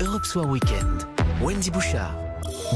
Europe Soir Weekend. Wendy Bouchard.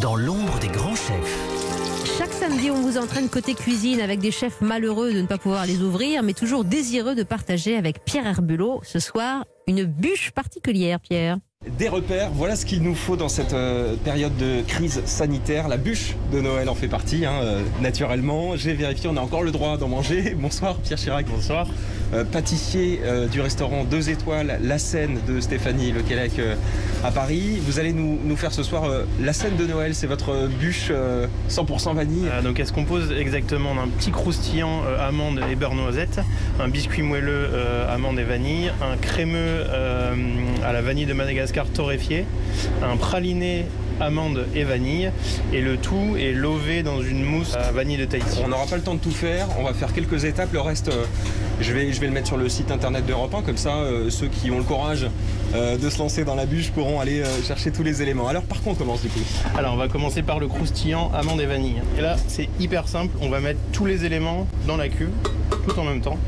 Dans l'ombre des grands chefs. Chaque samedi, on vous entraîne côté cuisine avec des chefs malheureux de ne pas pouvoir les ouvrir, mais toujours désireux de partager avec Pierre Herbulot. Ce soir, une bûche particulière, Pierre. Des repères, voilà ce qu'il nous faut dans cette euh, période de crise sanitaire. La bûche de Noël en fait partie, hein, euh, naturellement. J'ai vérifié, on a encore le droit d'en manger. Bonsoir Pierre Chirac. Bonsoir. Euh, pâtissier du restaurant 2 étoiles, la scène de Stéphanie Lequelec euh, à Paris. Vous allez nous, nous faire ce soir la scène de Noël, c'est votre bûche euh, 100% vanille. Euh, donc elle se compose exactement d'un petit croustillant amande et beurre noisette, un biscuit moelleux amande et vanille, un crémeux à la vanille de Madagascar torréfié, un praliné amande et vanille, et le tout est lové dans une mousse à vanille de Tahiti. On n'aura pas le temps de tout faire, on va faire quelques étapes, le reste euh, je, vais, je vais le mettre sur le site internet d'Europe 1, comme ça euh, ceux qui ont le courage euh, de se lancer dans la bûche pourront aller chercher tous les éléments. Alors par contre on commence du coup Alors on va commencer par le croustillant amande et vanille. Et là c'est hyper simple, on va mettre tous les éléments dans la cuve, tout en même temps.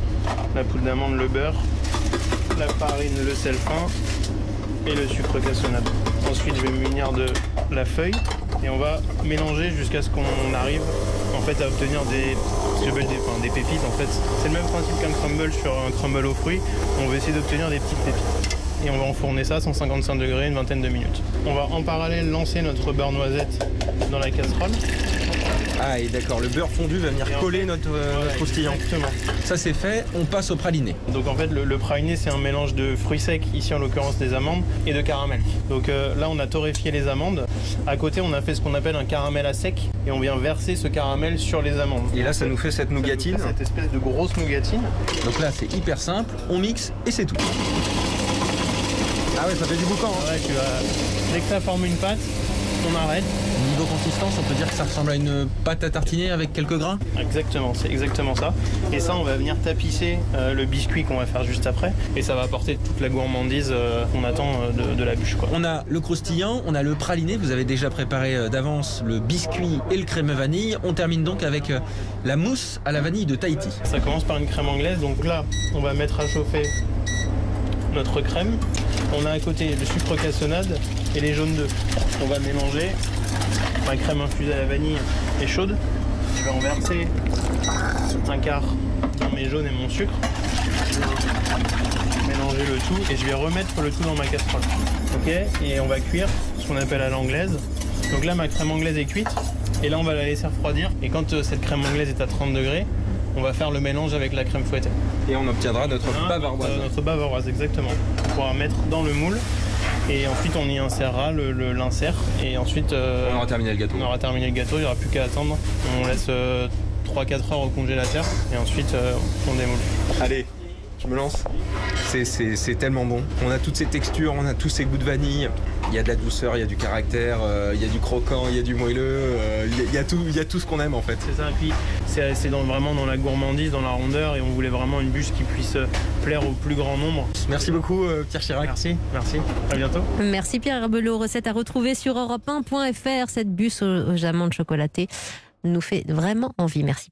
La poudre d'amande, le beurre, la farine, le sel fin et le sucre cassonade. Ensuite je vais me munir de la feuille et on va mélanger jusqu'à ce qu'on arrive en fait à obtenir des, pépites en fait. C'est le même principe qu'un crumble sur un crumble aux fruits. On va essayer d'obtenir des petites pépites et on va enfourner ça à 155 degrés une vingtaine de minutes. On va en parallèle lancer notre beurre noisette dans la casserole. Ah et d'accord, le beurre fondu va venir coller notre, euh, notre croustillant. Exactement. Ça c'est fait, on passe au praliné. Donc en fait le, le praliné c'est un mélange de fruits secs, ici en l'occurrence des amandes, et de caramel. Donc euh, là on a torréfié les amandes. À côté on a fait ce qu'on appelle un caramel à sec et on vient verser ce caramel sur les amandes. Et là ça nous fait cette fait nougatine. Cette espèce de grosse nougatine. Donc là c'est hyper simple, on mixe et c'est tout. Ah ouais ça fait du boucan. hein. Ouais, tu vas... Dès que ça forme une pâte, on arrête. Niveau consistance, on peut dire que ça ressemble à une pâte à tartiner avec quelques grains. Exactement, c'est exactement ça. Et ça, on va venir tapisser euh, le biscuit qu'on va faire juste après. Et ça va apporter toute la gourmandise euh, qu'on attend euh, de, de la bûche. Quoi. On a le croustillant, on a le praliné, vous avez déjà préparé euh, d'avance le biscuit et le crème vanille. On termine donc avec euh, la mousse à la vanille de Tahiti. Ça commence par une crème anglaise. Donc là, on va mettre à chauffer notre crème. On a à côté le sucre cassonade et les jaunes d'œufs. On va mélanger. Ma crème infusée à la vanille est chaude. Je vais en verser un quart dans mes jaunes et mon sucre. Mélanger le tout et je vais remettre le tout dans ma casserole. Ok? Et on va cuire ce qu'on appelle à l'anglaise. Donc là, ma crème anglaise est cuite. Et là, on va la laisser refroidir. Et quand euh, cette crème anglaise est à 30 degrés, on va faire le mélange avec la crème fouettée. Et on obtiendra notre Hein, bavaroise. euh, Notre bavaroise, exactement. On pourra mettre dans le moule. Et ensuite, on y insérera le- le- l'insert. et ensuite, euh, On aura terminé le gâteau. on aura terminé le gâteau. Il n'y aura plus qu'à attendre. On laisse 3-4 heures au congélateur. Et ensuite, euh, on démoule. Allez, je me lance. C'est- tellement bon. On a toutes ces textures, on a tous ces goûts de vanille. Il y a de la douceur, il y a du caractère, euh, il y a du croquant, il y a du moelleux. euh, il y a- il y, a tout, il y a tout ce qu'on aime en fait. C'est ça. Et puis, c'est dans- vraiment dans la gourmandise, dans la rondeur. Et on voulait vraiment une bûche qui puisse euh, plaire au plus grand nombre. Merci beaucoup euh, Pierre Chirac. Merci, merci. À bientôt. Merci Pierre Herbulot. Recette à retrouver sur europe1.fr. Cette bûche aux, aux amandes chocolatées nous fait vraiment envie. Merci Pierre.